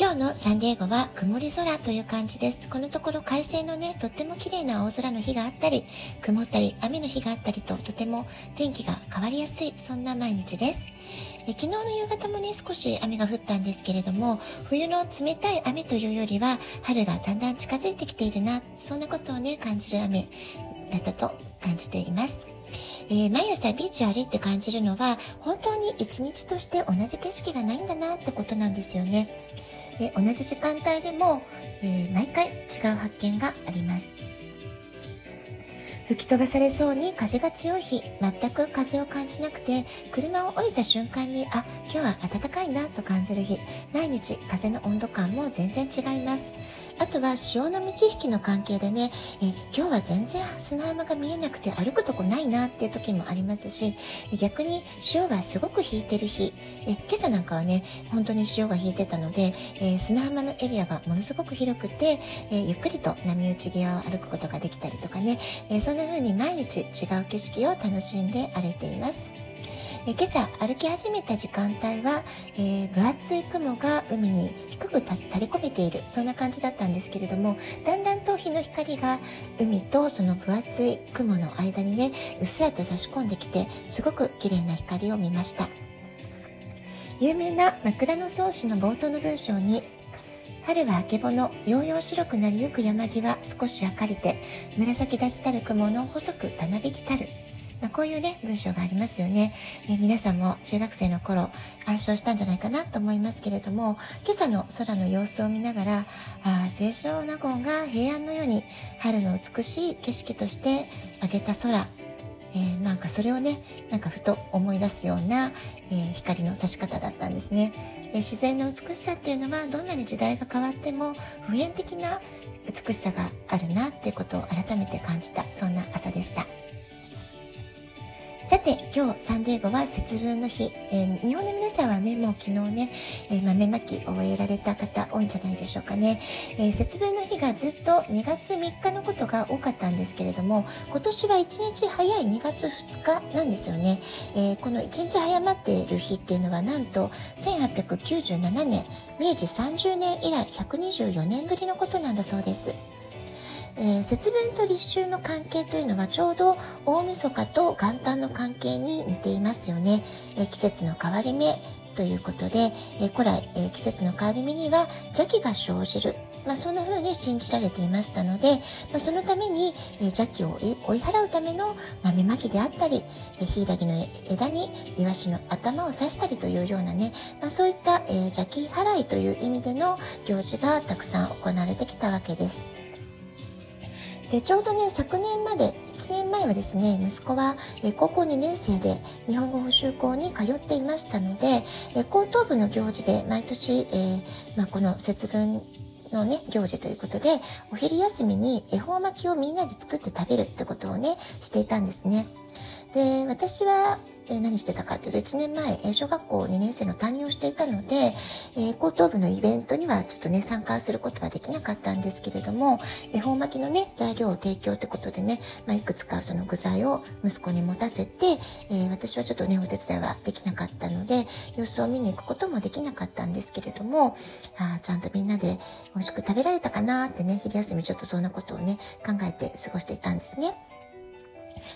今日のサンディエゴは曇り空という感じです。このところ快晴のね、とっても綺麗な青空の日があったり、曇ったり雨の日があったりと、とても天気が変わりやすい、そんな毎日です。え昨日の夕方もね、少し雨が降ったんですけれども、冬の冷たい雨というよりは、春がだんだん近づいてきているな、そんなことをね、感じる雨だったと感じています。えー、毎朝ビーチを歩いて感じるのは、本当に一日として同じ景色がないんだなってことなんですよね。で同じ時間帯でも、え、毎回違う発見があります。吹き飛ばされそうに風が強い日全く風を感じなくて車を降りた瞬間にあ今日は暖かいなと感じる日毎日風の温度感も全然違います。あとは潮の満ち引きの関係でね、え今日は全然砂浜が見えなくて歩くとこないなっていう時もありますし、逆に潮がすごく引いてる日、え今朝なんかはね、本当に潮が引いてたので、え砂浜のエリアがものすごく広くて、えゆっくりと波打ち際を歩くことができたりとかね、えそんな風に毎日違う景色を楽しんで歩いています。え今朝歩き始めた時間帯は、えー、分厚い雲が海に低く垂れ込めているそんな感じだったんですけれどもだんだんと日の光が海とその分厚い雲の間にねうっすらと差し込んできてすごく綺麗な光を見ました有名な枕草子の冒頭の文章に春はあけぼの、ようよう白くなりゆく山際、少し明かりて、紫出したる雲の細くたなびきたる。まあ、こういうね、文章がありますよね。えー、皆さんも中学生の頃、暗唱したんじゃないかなと思いますけれども、今朝の空の様子を見ながら、ああ、清少納言が平安のように春の美しい景色として挙げた空、えー、なんかそれをね、なんかふと思い出すような、えー、光の差し方だったんですね。え自然の美しさっていうのはどんなに時代が変わっても普遍的な美しさがあるなっていうことを改めて感じたそんな朝でした。さて、今日サンデーゴは節分の日。えー、日本の皆さんはね、もう昨日ね、えー、豆まき終えられた方多いんじゃないでしょうかね。えー、節分の日がずっと2月3日のことが多かったんですけれども、今年は1日早い2月2日なんですよね。えこの1日早まっている日っていうのはなんと1897年、明治30年以来124年ぶりのことなんだそうです。えー、節分と立秋の関係というのはちょうど大晦日と元旦の関係に似ていますよね。えー、季節の変わり目ということで、え、古来、え季節の変わり目には邪気が生じる。まあ、そんな風に信じられていましたので、まあ、そのために、え邪気を追い払うための豆まきであったり、えヒイラギの枝にイワシの頭を刺したりというようなね、まあ、そういった、え邪気払いという意味での行事がたくさん行われてきたわけです。でちょうどね昨年まで1年前はですね息子は、高校2年生で日本語補習校に通っていましたので、え高等部の行事で毎年、えー、まあ、この節分のね、行事ということで、お昼休みに恵方巻きをみんなで作って食べるってことをね、していたんですね。で、私は、え何してたかというと、1年前、え小学校2年生の担任をしていたので、え高等部のイベントにはちょっとね、参加することはできなかったんですけれども、恵方巻きのね、材料を提供ってことでね、まあ、いくつかその具材を息子に持たせて、え私はちょっとね、お手伝いはできなかったので、様子を見に行くこともできなかったんですけれども、あちゃんとみんなで美味しく食べられたかなってね、昼休みちょっとそんなことをね、考えて過ごしていたんですね。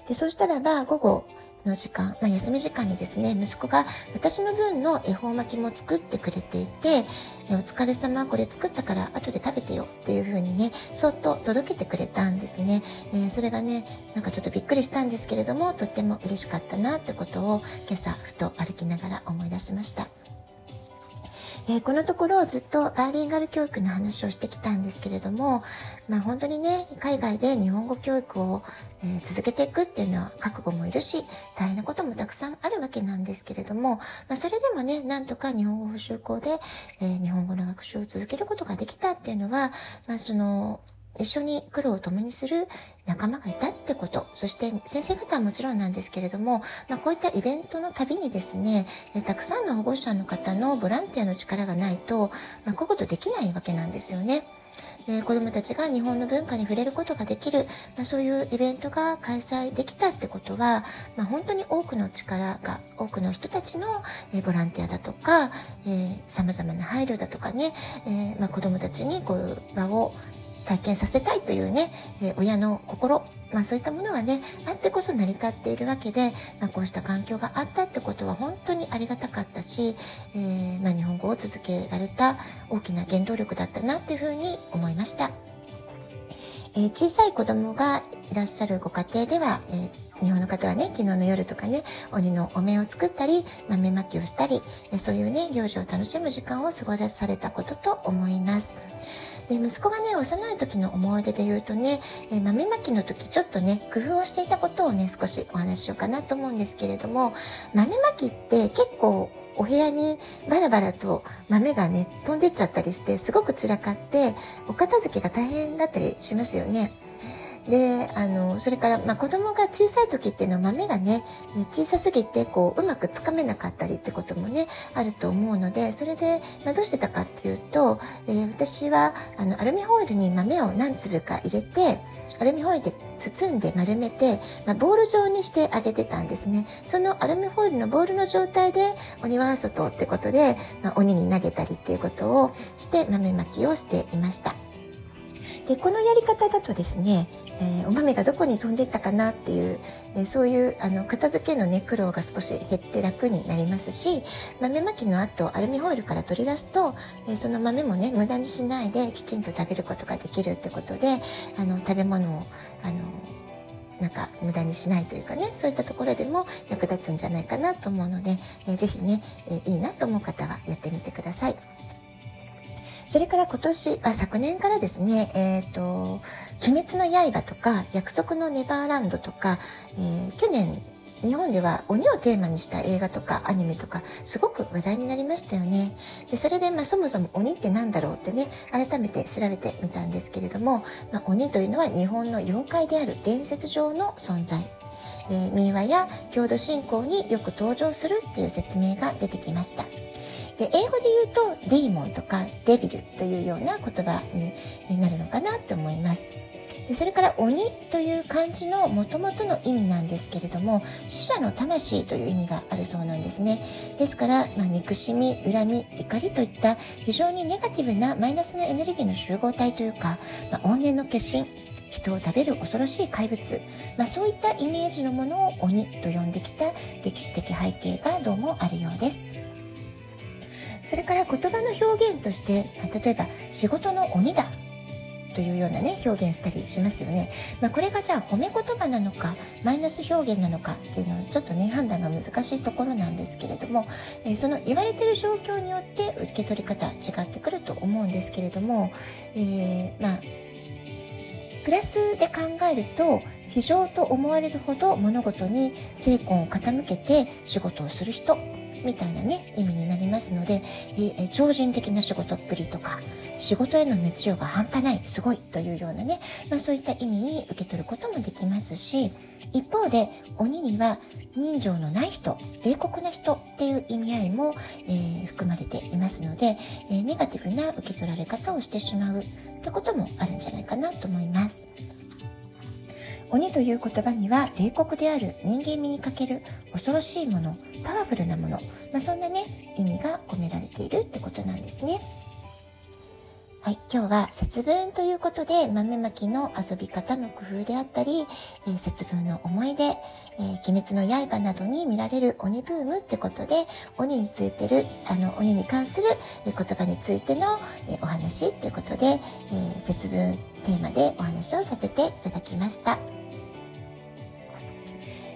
で、そうしたらば、午後の時間、まあ、休み時間にですね、息子が私の分の恵方巻きも作ってくれていて、お疲れ様、これ作ったから後で食べてよっていう風にね、そっと届けてくれたんですね。えー、それがね、なんかちょっとびっくりしたんですけれども、とっても嬉しかったなってことを今朝ふと歩きながら思い出しました。えー、このところずっとバイリンガル教育の話をしてきたんですけれども、まあ本当にね、海外で日本語教育を、えー、続けていくっていうのは覚悟もいるし、大変なこともたくさんあるわけなんですけれども、まあそれでもね、なんとか日本語補修校で、えー、日本語の学習を続けることができたっていうのは、まあその、一緒に苦労を共にする仲間がいたってこと、そして先生方はもちろんなんですけれども、まあ、こういったイベントのたびにですね、たくさんの保護者の方のボランティアの力がないと、まあ、こういうことできないわけなんですよね。えー、子どもたちが日本の文化に触れることができる、まあ、そういうイベントが開催できたってことは、まあ、本当に多くの力が多くの人たちの、えー、ボランティアだとかさまざまな配慮だとかね、えー、まあ、子どもたちにこういう場を体験させたいというね、え親の心、まあそういったものがね、あってこそ成り立っているわけで、まあこうした環境があったってことは本当にありがたかったし、えー、まあ日本語を続けられた大きな原動力だったなっていうふうに思いました。えー、小さい子供がいらっしゃるご家庭では、えー、日本の方はね、昨日の夜とかね、鬼のお面を作ったり、豆まきをしたり、そういうね、行事を楽しむ時間を過ごされたことと思います。で息子がね幼い時の思い出で言うとね、えー、豆まきの時ちょっとね工夫をしていたことをね少しお話ししようかなと思うんですけれども豆まきって結構お部屋にバラバラと豆がね飛んでっちゃったりしてすごく散らかってお片付けが大変だったりしますよね。で、あの、それから、まあ、子供が小さい時っていうのは豆がね、小さすぎて、こう、うまくつかめなかったりってこともね、あると思うので、それで、まあ、どうしてたかっていうと、えー、私は、あの、アルミホイルに豆を何粒か入れて、アルミホイルで包んで丸めて、まあ、ボール状にしてあげてたんですね。そのアルミホイルのボールの状態で鬼は外ってことで、まあ、鬼に投げたりっていうことをして豆まきをしていました。でこのやり方だとですね、ー、お豆がどこに飛んでったかなっていう、えー、そういうあの片付けのね苦労が少し減って楽になりますし豆まきの後アルミホイルから取り出すと、えー、その豆もね無駄にしないできちんと食べることができるってことであの食べ物をあのなんか無駄にしないというかねそういったところでも役立つんじゃないかなと思うので、えー、ぜね、え、いいなと思う方はやってみてください。それから今年、あ、昨年からですね、えっ、ー、と、鬼滅の刃とか、約束のネバーランドとか、えー、去年、日本では鬼をテーマにした映画とかアニメとかすごく話題になりましたよね。でそれで、まあ、そもそも鬼って何だろうってね改めて調べてみたんですけれども、まあ、鬼というのは日本の妖怪である伝説上の存在。えー、民話や郷土信仰によく登場するっていう説明が出てきました。で英語で言うとディーモンとかデビルというような言葉になるのかなと思います。でそれから鬼という漢字の元々の意味なんですけれども死者の魂という意味があるそうなんですねですから、まあ、憎しみ恨み怒りといった非常にネガティブなマイナスのエネルギーの集合体というか、まあ、怨念の化身人を食べる恐ろしい怪物、まあ、そういったイメージのものを鬼と呼んできた歴史的背景がどうもあるようです。それから言葉の表現として例えば仕事の鬼だというようなね表現したりしますよね、まあ、これがじゃあ褒め言葉なのかマイナス表現なのかっていうのはちょっとね判断が難しいところなんですけれども、えー、その言われてる状況によって受け取り方違ってくると思うんですけれども、えー、まあプラスで考えると非常と思われるほど物事に精魂を傾けて仕事をする人みたいなね意味になりますので、え超人的な仕事っぷりとか仕事への熱量が半端ないすごいというようなね、まあ、そういった意味に受け取ることもできますし一方で鬼には人情のない人冷酷な人っていう意味合いも、えー、含まれていますので、えー、ネガティブな受け取られ方をしてしまうってこともあるんじゃないかなと思います。鬼という言葉には冷酷である人間味に欠ける恐ろしいものパワフルなもの、まあ、そんなね意味が込められているってことなんですね。はい、今日は節分ということで豆まきの遊び方の工夫であったり、えー、節分の思い出、えー、鬼滅の刃などに見られる鬼ブームってことで鬼についてるあの鬼に関する言葉についての、えー、お話っていうことで、え節分テーマでお話をさせていただきました。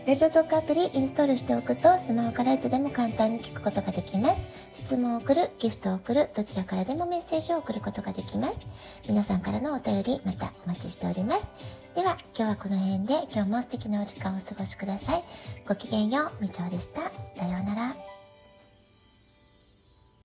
ラジオトークアプリインストールしておくとスマホからいつでも簡単に聞くことができます。質問を送る、ギフトを送る、どちらからでもメッセージを送ることができます。皆さんからのお便りまたお待ちしております。では今日はこの辺で今日も素敵なお時間をお過ごしください。ごきげんよう、みちょうでした。さようなら。